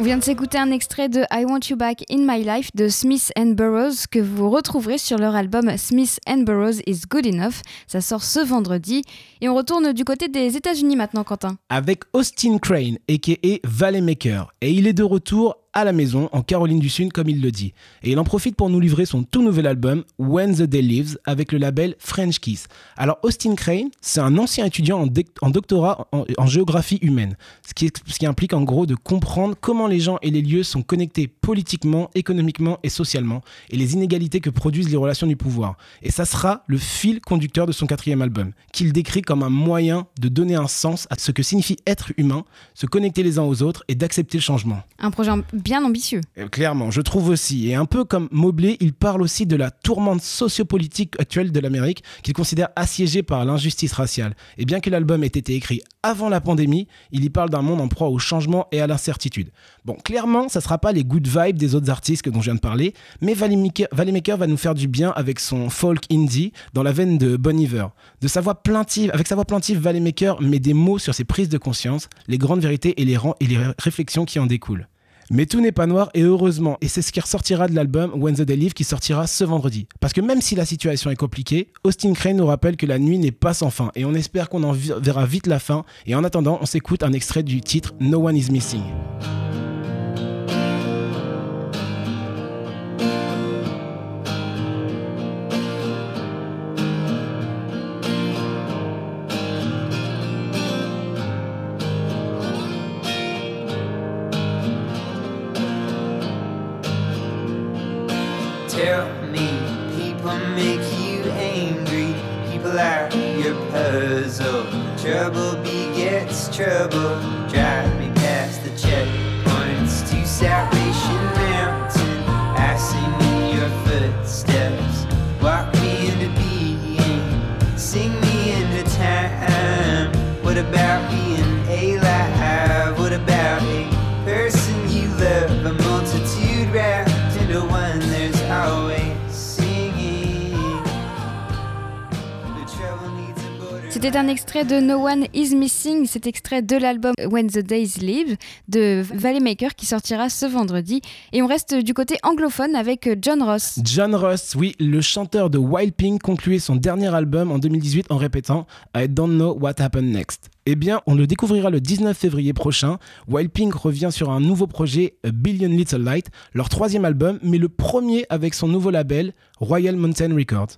On vient de s'écouter un extrait de I Want You Back in My Life de Smith and Burroughs que vous retrouverez sur leur album Smith and Burroughs is Good Enough. Ça sort ce vendredi. Et on retourne du côté des États-Unis maintenant, Quentin. avec Austin Crane, a.k.a. Valley Maker. Et il est de retour à la maison, en Caroline du Sud, comme il le dit. Et il en profite pour nous livrer son tout nouvel album, When the Day Lives, avec le label French Kiss. Alors, Austin Crane, c'est un ancien étudiant en, doctorat en, en géographie humaine, ce qui, ce qui implique en gros de comprendre comment les gens et les lieux sont connectés politiquement, économiquement et socialement, et les inégalités que produisent les relations du pouvoir. Et ça sera le fil conducteur de son quatrième album, qu'il décrit comme un moyen de donner un sens à ce que signifie être humain, se connecter les uns aux autres et d'accepter le changement. Un projet bien ambitieux. Euh, Clairement, je trouve aussi. Et un peu comme Mobley, il parle aussi de la tourmente sociopolitique actuelle de l'Amérique qu'il considère assiégée par l'injustice raciale. Et bien que l'album ait été écrit avant la pandémie, il y parle d'un monde en proie au changement et à l'incertitude. Bon, clairement, ça sera pas les good vibes des autres artistes dont je viens de parler, mais Valley Maker, Valley Maker va nous faire du bien avec son folk indie dans la veine de Bon Iver. De sa voix plaintive, avec sa voix plaintive, Valley Maker met des mots sur ses prises de conscience, les grandes vérités et les, réflexions qui en découlent. Mais tout n'est pas noir et heureusement, et c'est ce qui ressortira de l'album When the Day Live qui sortira ce vendredi. Parce que même si la situation est compliquée, Austin Crane nous rappelle que la nuit n'est pas sans fin et on espère qu'on en verra vite la fin. Et en attendant, on s'écoute un extrait du titre No One Is Missing. C'était un extrait de No One Is Missing, cet extrait de l'album When the Days Live de Valley Maker qui sortira ce vendredi. Et on reste du côté anglophone avec John Ross. John Ross, oui, le chanteur de Wild Pink concluait son dernier album en 2018 en répétant I don't know what happened next. Eh bien, on le découvrira le 19 février prochain. Wild Pink revient sur un nouveau projet, Billion Little Light, leur troisième album, mais le premier avec son nouveau label, Royal Mountain Records.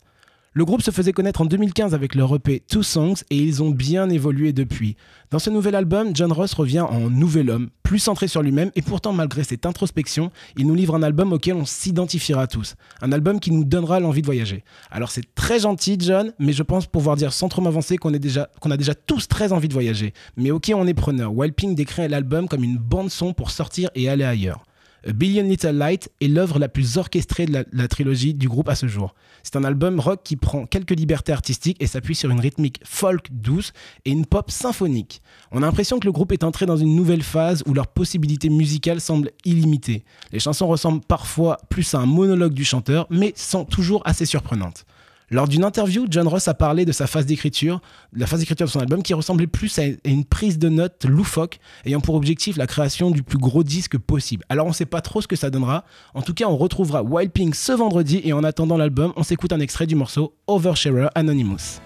Le groupe se faisait connaître en 2015 avec leur EP Two Songs et ils ont bien évolué depuis. Dans ce nouvel album, John Ross revient en nouvel homme, plus centré sur lui-même et pourtant malgré cette introspection, il nous livre un album auquel on s'identifiera tous. Un album qui nous donnera l'envie de voyager. Alors c'est très gentil John, mais je pense pouvoir dire sans trop m'avancer qu'on a déjà tous très envie de voyager. Mais ok on est preneur. Wild Pink décrit l'album comme une bande son pour sortir et aller ailleurs. Billion Little Light est l'œuvre la plus orchestrée de la, la trilogie du groupe à ce jour. C'est un album rock qui prend quelques libertés artistiques et s'appuie sur une rythmique folk douce et une pop symphonique. On a l'impression que le groupe est entré dans une nouvelle phase où leurs possibilités musicales semblent illimitées. Les chansons ressemblent parfois plus à un monologue du chanteur, mais sont toujours assez surprenantes. Lors d'une interview, John Ross a parlé de sa phase d'écriture, la phase d'écriture de son album qui ressemblait plus à une prise de notes loufoque, ayant pour objectif la création du plus gros disque possible. Alors on ne sait pas trop ce que ça donnera. En tout cas, on retrouvera Wild Pink ce vendredi et en attendant l'album, on s'écoute un extrait du morceau Oversharer Anonymous.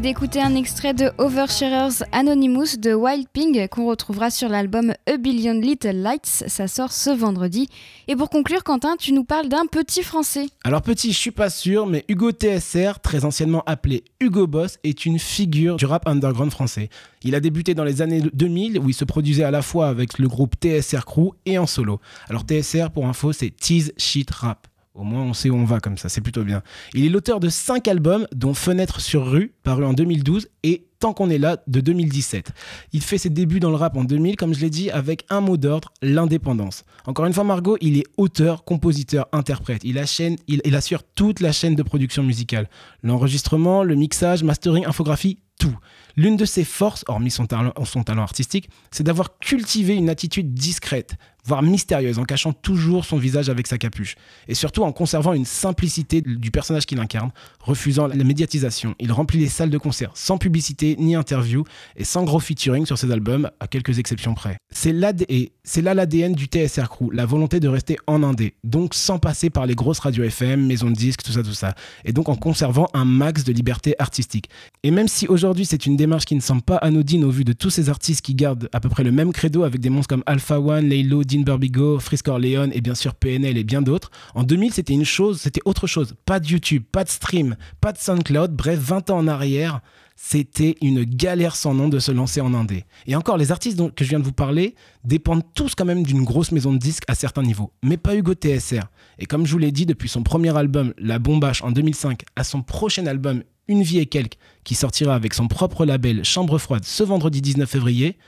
D'écouter un extrait de Oversharers Anonymous de Wild Pig qu'on retrouvera sur l'album A Billion Little Lights. Ça sort ce vendredi. Et pour conclure, Quentin, tu nous parles d'un petit français. Alors petit, je suis pas sûr, mais Hugo TSR, très anciennement appelé Hugo Boss, est une figure du rap underground français. Il a débuté dans les années 2000 où il se produisait à la fois avec le groupe TSR Crew et en solo. Alors TSR, pour info, c'est Tease Shit Rap. Au moins, on sait où on va comme ça, c'est plutôt bien. Il est l'auteur de cinq albums, dont Fenêtre sur rue, paru en 2012, et Tant qu'on est là, de 2017. Il fait ses débuts dans le rap en 2000, comme je l'ai dit, avec un mot d'ordre, l'indépendance. Encore une fois, Margot, il est auteur, compositeur, interprète. Il, assure toute la chaîne de production musicale. L'enregistrement, le mixage, mastering, infographie, tout. L'une de ses forces, hormis son talent artistique, c'est d'avoir cultivé une attitude discrète, voire mystérieuse, en cachant toujours son visage avec sa capuche. Et surtout en conservant une simplicité du personnage qu'il incarne, refusant la médiatisation. Il remplit les salles de concert sans publicité ni interview et sans gros featuring sur ses albums, à quelques exceptions près. C'est là l'ADN du TSR Crew, la volonté de rester en indé, donc sans passer par les grosses radios FM, maisons de disques, tout ça, tout ça. Et donc en conservant un max de liberté artistique. Et même si aujourd'hui c'est une démarche qui ne semble pas anodine au vu de tous ces artistes qui gardent à peu près le même credo avec des monstres comme Alpha One, Laylo, Dean Burbigo, Frisk Orleans et bien sûr PNL et bien d'autres. En 2000, c'était une chose, c'était autre chose. Pas de YouTube, pas de stream, pas de SoundCloud. Bref, 20 ans en arrière, c'était une galère sans nom de se lancer en indé. Et encore, les artistes dont, que je viens de vous parler dépendent tous quand même d'une grosse maison de disques à certains niveaux, mais pas Hugo TSR. Et comme je vous l'ai dit, depuis son premier album, La Bombache, en 2005, à son prochain album, Une vie et quelques, qui sortira avec son propre label Chambre froide ce vendredi 19 février,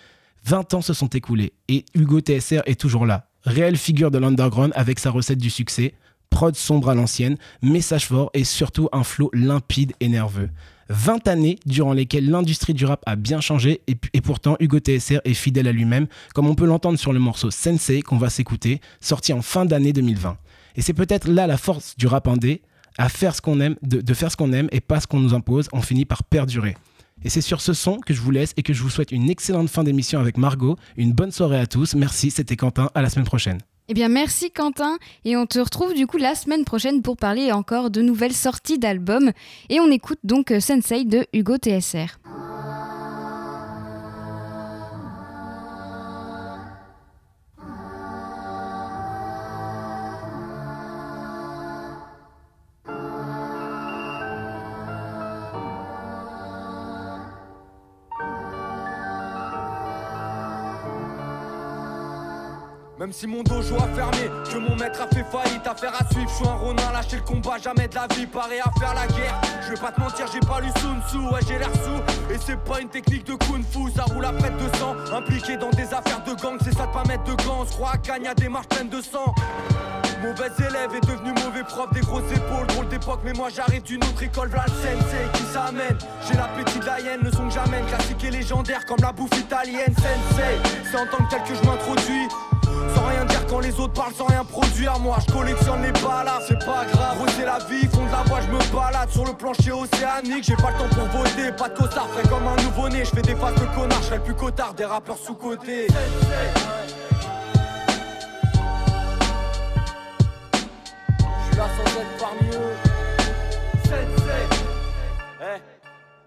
20 ans se sont écoulés et Hugo TSR est toujours là. Réelle figure de l'underground avec sa recette du succès, prod sombre à l'ancienne, message fort et surtout un flow limpide et nerveux. 20 années durant lesquelles l'industrie du rap a bien changé et, pourtant Hugo TSR est fidèle à lui-même, comme on peut l'entendre sur le morceau Sensei qu'on va s'écouter, sorti en fin d'année 2020. Et c'est peut-être là la force du rap indé, à faire ce qu'on aime, de faire ce qu'on aime et pas ce qu'on nous impose, on finit par perdurer. Et c'est sur ce son que je vous laisse et que je vous souhaite une excellente fin d'émission avec Margot. Une bonne soirée à tous. Merci, c'était Quentin. À la semaine prochaine. Eh bien, merci Quentin. Et on te retrouve du coup la semaine prochaine pour parler encore de nouvelles sorties d'albums. Et on écoute donc Sensei de Hugo TSR. Même si mon dojo a fermé, que mon maître a fait faillite, affaire à suivre, je suis un ronin, lâcher le combat, jamais de la vie, paré à faire la guerre. Je vais pas te mentir, j'ai pas lu Sun Tzu, ouais j'ai l'air sous. Et c'est pas une technique de kung fu, ça roule à près de sang. Impliqué dans des affaires de gang, c'est ça de pas mettre de gants. Croit à Cannes, y'a des marches pleines de sang. Mauvais élève est devenu mauvais prof, des grosses épaules, drôle d'époque, mais moi j'arrive d'une autre école, v'là sensei qui s'amène. J'ai l'appétit de la hyène, le son que j'amène, classique et légendaire comme la bouffe italienne, sensei. C'est en tant que tel que je m'introduis. Sans rien dire quand les autres parlent sans rien produire Moi je collectionne les balades, c'est pas grave c'est la vie, fond de la voix je me balade. Sur le plancher océanique, j'ai pas le temps pour voter. Pas de costard, frais comme un nouveau-né Je fais des faces de connard, je le plus cotard Des rappeurs sous-côté Je suis là sans être parmi eux. Eh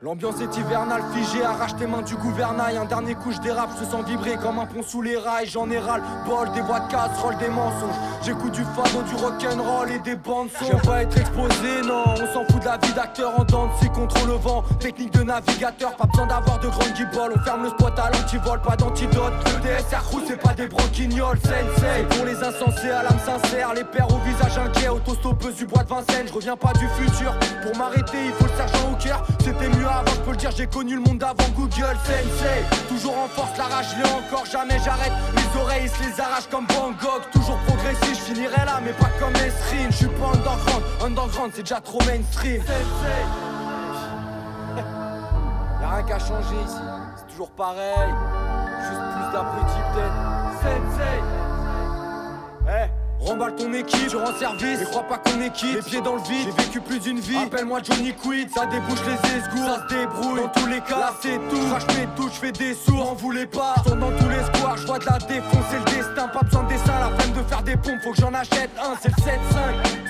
L'ambiance est hivernale, figée, arrache tes mains du gouvernail. Un dernier coup, je dérape, je sens vibrer comme un pont sous les rails. J'en bol, des voix de casserole, des mensonges. J'écoute du fado, du rock'n'roll et des bandes son. J'aime pas être exposé, non. On s'en fout de la vie d'acteur en danse, c'est contre le vent. Technique de navigateur, pas besoin d'avoir de grandes guibolles. On ferme le spot à l'antivol, pas d'antidote. Le DSR crew, c'est pas des broquignoles, sensei. Pour les insensés à l'âme sincère, les pères au visage inquiet, autostoppeuse du bois de Vincennes. Je reviens pas du futur. Pour m'arrêter, il faut le sergent au cœur. C'était mieux avant, je peux le dire, j'ai connu le monde avant Google Sensei. Toujours en force, la rage, l'ai encore, jamais j'arrête. Les oreilles se les arrachent comme Van Gogh. Toujours progressif, je finirai là, mais pas comme Esrine. Je suis pas underground, underground, c'est déjà trop mainstream. Sensei. Y'a rien qu'à changer ici, c'est toujours pareil. Juste plus d'appétit peut-être. Sensei. Eh. Remballe ton équipe, je rends service, mais crois pas qu'on est quitte. Les pieds dans le vide, j'ai vécu plus d'une vie. Appelle-moi Johnny Quid, ça débouche les esgours, ça se débrouille. Dans tous les cas, là c'est tout. Crache mes tout, je fais des sourds, en voulez pas. Tourne dans tous les squares, je vois de la défonce, c'est le destin. Pas besoin de dessin, la peine de des pompes, faut que j'en achète un, c'est le 7-5.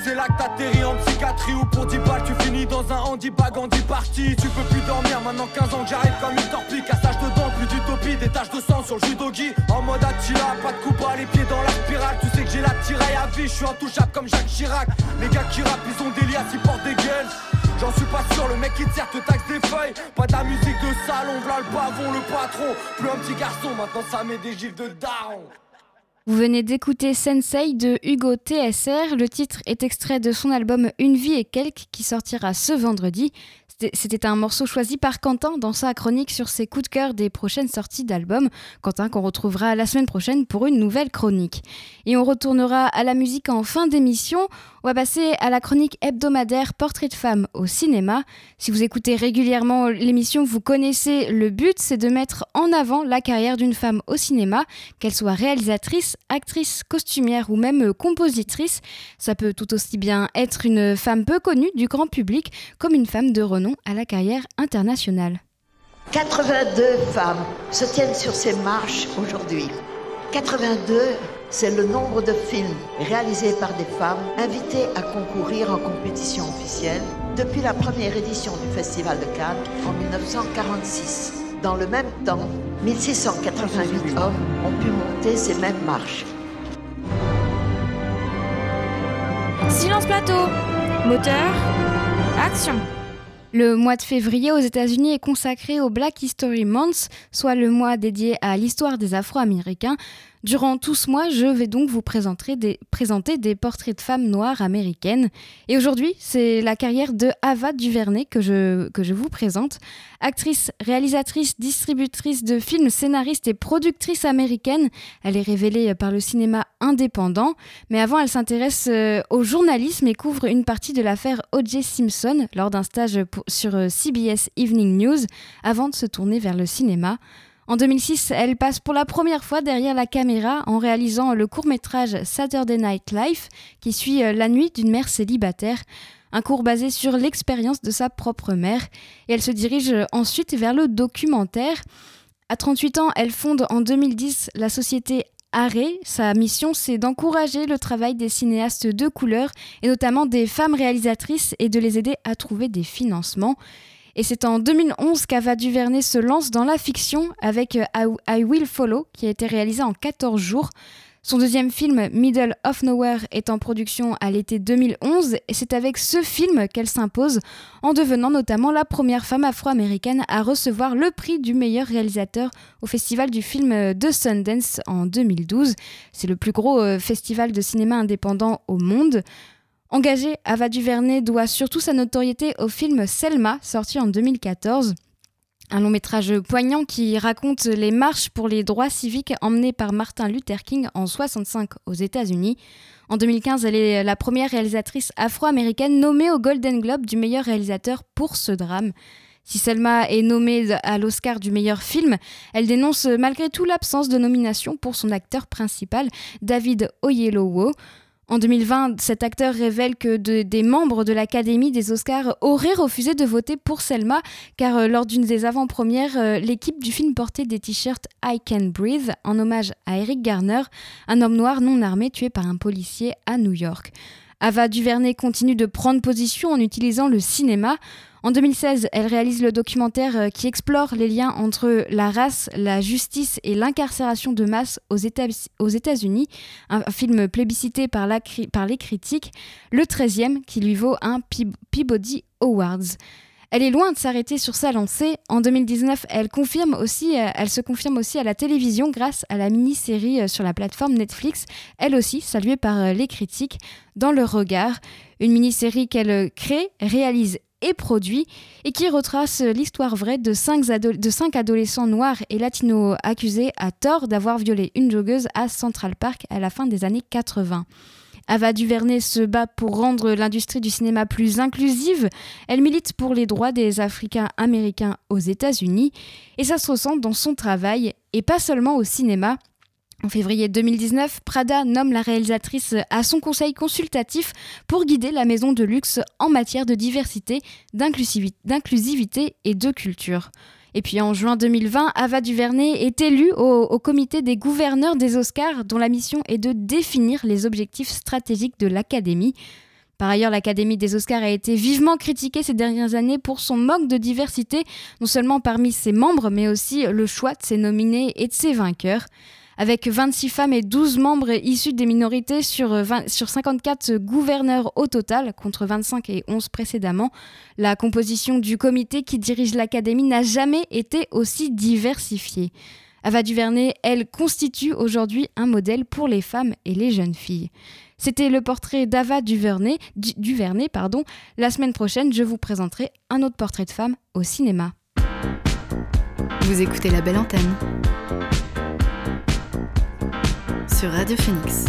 C'est là que t'atterris en psychiatrie ou pour 10 balles, tu finis dans un handibag en 10 parties. Tu peux plus dormir, maintenant 15 ans que j'arrive comme une torpille. Cassage de dents, plus d'utopie, des taches de sang sur le judogi. En mode Attila, pas de coup bas, les pieds dans la spirale. Tu sais que j'ai la tiraille à vie, je suis intouchable comme Jacques Chirac. Les gars qui rappent, ils ont des liasses, ils portent des gueules. J'en suis pas sûr, le mec qui sert te taxe des feuilles. Pas de la musique de salon, v'là le pavon, le patron. Plus un petit garçon, maintenant ça met des gifs de daron. Vous venez d'écouter Sensei de Hugo TSR. Le titre est extrait de son album Une vie et quelques qui sortira ce vendredi. C'était- un morceau choisi par Quentin dans sa chronique sur ses coups de cœur des prochaines sorties d'albums. Quentin qu'on retrouvera la semaine prochaine pour une nouvelle chronique. Et on retournera à la musique en fin d'émission. On va passer à la chronique hebdomadaire Portrait de femme au cinéma. Si vous écoutez régulièrement l'émission, vous connaissez le but, c'est de mettre en avant la carrière d'une femme au cinéma, qu'elle soit réalisatrice, actrice, costumière ou même euh, compositrice. Ça peut tout aussi bien être une femme peu connue du grand public comme une femme de renom à la carrière internationale. 82 femmes se tiennent sur ces marches aujourd'hui. 82, c'est le nombre de films réalisés par des femmes invitées à concourir en compétition officielle depuis la première édition du Festival de Cannes en 1946. Dans le même temps, 1688 hommes ont pu monter ces mêmes marches. Silence plateau Moteur Action le mois de février aux États-Unis est consacré au Black History Month, soit le mois dédié à l'histoire des Afro-Américains. Durant tout ce mois, je vais donc vous présenter des, présenter des portraits de femmes noires américaines. Et aujourd'hui, c'est la carrière de Ava DuVernay que je, que je vous présente. Actrice, réalisatrice, distributrice de films, scénariste et productrice américaine, elle est révélée par le cinéma indépendant. Mais avant, elle s'intéresse euh, au journalisme et couvre une partie de l'affaire O.J. Simpson lors d'un stage sur euh, CBS Evening News avant de se tourner vers le cinéma. En 2006, elle passe pour la première fois derrière la caméra en réalisant le court-métrage Saturday Night Live qui suit euh, la nuit d'une mère célibataire. Un cours basé sur l'expérience de sa propre mère. Et elle se dirige euh, ensuite vers le documentaire. À 38 ans, elle fonde en 2010 la société Arrêt. Sa mission, c'est d'encourager le travail des cinéastes de couleur et notamment des femmes réalisatrices et de les aider à trouver des financements. Et c'est en 2011 qu'Ava DuVernay se lance dans la fiction avec euh, I, Will Follow, qui a été réalisé en 14 jours. Son deuxième film, Middle of Nowhere, est en production à l'été 2011 et c'est avec ce film qu'elle s'impose en devenant notamment la première femme afro-américaine à recevoir le prix du meilleur réalisateur au Festival du film de Sundance en 2012. C'est le plus gros euh, festival de cinéma indépendant au monde. Engagée, Ava DuVernay doit surtout sa notoriété au film Selma, sorti en 2014. Un long métrage poignant qui raconte les marches pour les droits civiques emmenées par Martin Luther King en 65 aux États-Unis. En 2015, elle est la première réalisatrice afro-américaine nommée au Golden Globe du meilleur réalisateur pour ce drame. Si Selma est nommée à l'Oscar du meilleur film, elle dénonce malgré tout l'absence de nomination pour son acteur principal, David Oyelowo. En 2020, cet acteur révèle que de- des membres de l'Académie des Oscars auraient refusé de voter pour Selma, car euh, lors d'une des avant-premières, euh, l'équipe du film portait des t-shirts I Can Breathe en hommage à Eric Garner, un homme noir non armé tué par un policier à New York. Ava DuVernay continue de prendre position en utilisant le cinéma. En 2016, elle réalise le documentaire euh, qui explore les liens entre la race, la justice et l'incarcération de masse aux États- aux États-Unis, un film plébiscité par, les critiques, le 13e qui lui vaut un Pe- Peabody Awards. Elle est loin de s'arrêter sur sa lancée. En 2019, elle, confirme aussi, euh, elle se confirme aussi à la télévision grâce à la mini-série euh, sur la plateforme Netflix, elle aussi saluée par euh, les critiques dans leur regard. Une mini-série qu'elle crée, réalise et produit et qui retrace l'histoire vraie de cinq, ado- de cinq adolescents noirs et latinos accusés à tort d'avoir violé une joggeuse à Central Park à la fin des années 80. Ava DuVernay se bat pour rendre l'industrie du cinéma plus inclusive. Elle milite pour les droits des Africains américains aux États-Unis et ça se ressent dans son travail et pas seulement au cinéma. En février 2019, Prada nomme la réalisatrice à son conseil consultatif pour guider la maison de luxe en matière de diversité, d'inclusivi- d'inclusivité et de culture. Et puis en juin 2020, Ava DuVernay est élue au, comité des gouverneurs des Oscars, dont la mission est de définir les objectifs stratégiques de l'Académie. Par ailleurs, l'Académie des Oscars a été vivement critiquée ces dernières années pour son manque de diversité, non seulement parmi ses membres, mais aussi le choix de ses nominés et de ses vainqueurs. Avec 26 femmes et 12 membres issus des minorités sur, 20 sur 54 gouverneurs au total, contre 25 et 11 précédemment, la composition du comité qui dirige l'Académie n'a jamais été aussi diversifiée. Ava DuVernay, elle, constitue aujourd'hui un modèle pour les femmes et les jeunes filles. C'était le portrait d'Ava Duvernay, Du- Duvernay. Pardon. La semaine prochaine, je vous présenterai un autre portrait de femme au cinéma. Vous écoutez la belle antenne sur Radio Phoenix.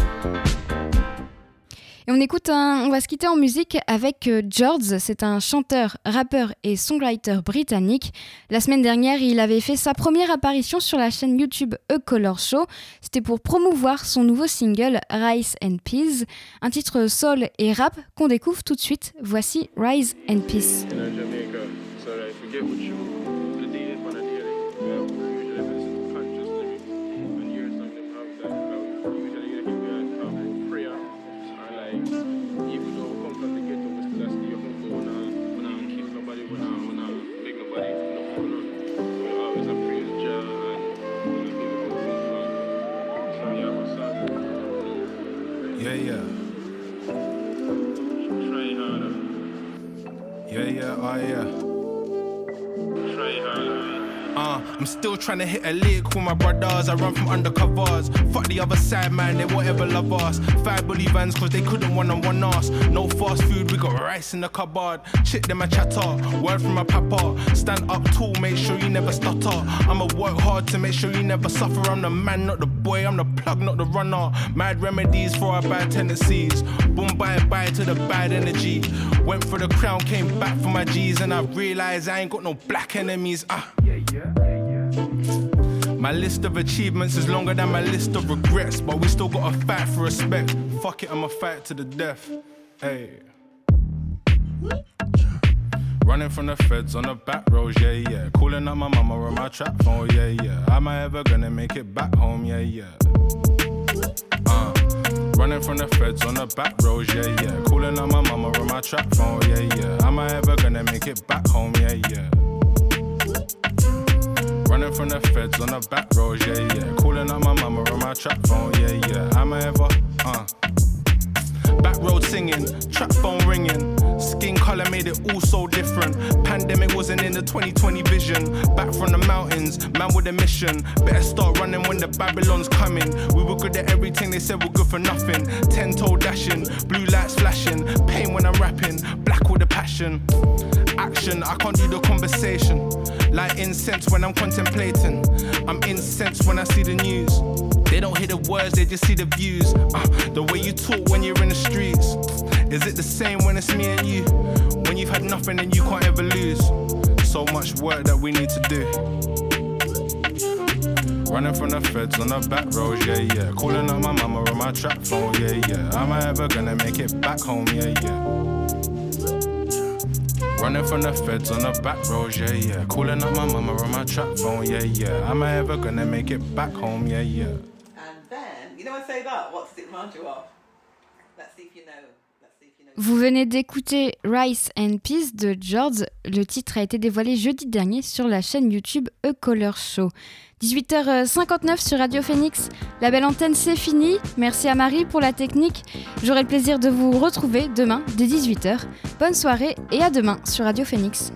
Et on écoute un, on va se quitter en musique avec euh, George, c'est un chanteur, rappeur et songwriter britannique. La semaine dernière, il avait fait sa première apparition sur la chaîne YouTube A Color Show. C'était pour promouvoir son nouveau single Rice and Peas, un titre soul et rap qu'on découvre tout de suite. Voici Rise and Peace. Oh yeah. I'm still trying to hit a lick with my brothers. I run from undercovers. Fuck the other side, man, they whatever love us. Five bully vans, cause they couldn't one on one us. No fast food, we got rice in the cupboard. Shit, them a chatter. Word from my papa. Stand up tall, make sure you never stutter. I'ma work hard to make sure you never suffer. I'm the man, not the boy. I'm the plug, not the runner. Mad remedies for our bad tendencies. Boom, bye, bye to the bad energy. Went for the crown, came back for my G's, and I realized I ain't got no black enemies. Ah. My list of achievements is longer than my list of regrets, but we still gotta fight for respect. Fuck it, I'ma fight to the death. Hey. Running from the feds on the back roads, yeah, yeah. Calling up my mama on my trap phone, yeah, yeah. Am I ever gonna make it back home, yeah, yeah. Uh, running from the feds on the back roads, yeah, yeah. Calling up my mama on my trap phone, yeah, yeah. Am I ever gonna make it back home, yeah, yeah. Running from the feds on the back roads, yeah, yeah. Calling up my mama on my trap phone, yeah, yeah. Am I ever, uh. Back road singing, trap phone ringing. Skin color made it all so different. Pandemic wasn't in the 2020 vision. Back from the mountains, man with a mission. Better start running when the Babylon's coming. We were good at everything, they said we're good for nothing. Ten toe dashing, blue lights flashing. Pain when I'm rapping, black with a passion. Action, I can't do the conversation. Like incense when I'm contemplating. I'm incensed when I see the news. They don't hear the words, they just see the views. Uh, the way you talk when you're in the streets. Is it the same when it's me and you? When you've had nothing and you can't ever lose. So much work that we need to do. Running from the feds on the back roads, yeah, yeah. Calling up my mama on my trap phone, yeah, yeah. Am I ever gonna make it back home, yeah, yeah. Running from the feds on the back roads, yeah, yeah. Calling up my mama on my trap phone, yeah, yeah. Am I ever gonna make it back home, yeah, yeah. And then, you know, I say that. What does it remind you of? Let's see if you know. Let's see if you know. Vous venez d'écouter Rice and Peace de George. Le titre a été dévoilé jeudi dernier sur la chaîne YouTube A Color Show. 18h59 sur Radio Phoenix. La belle antenne, c'est fini. Merci à Marie pour la technique. J'aurai le plaisir de vous retrouver demain dès 18h. Bonne soirée et à demain sur Radio Phoenix.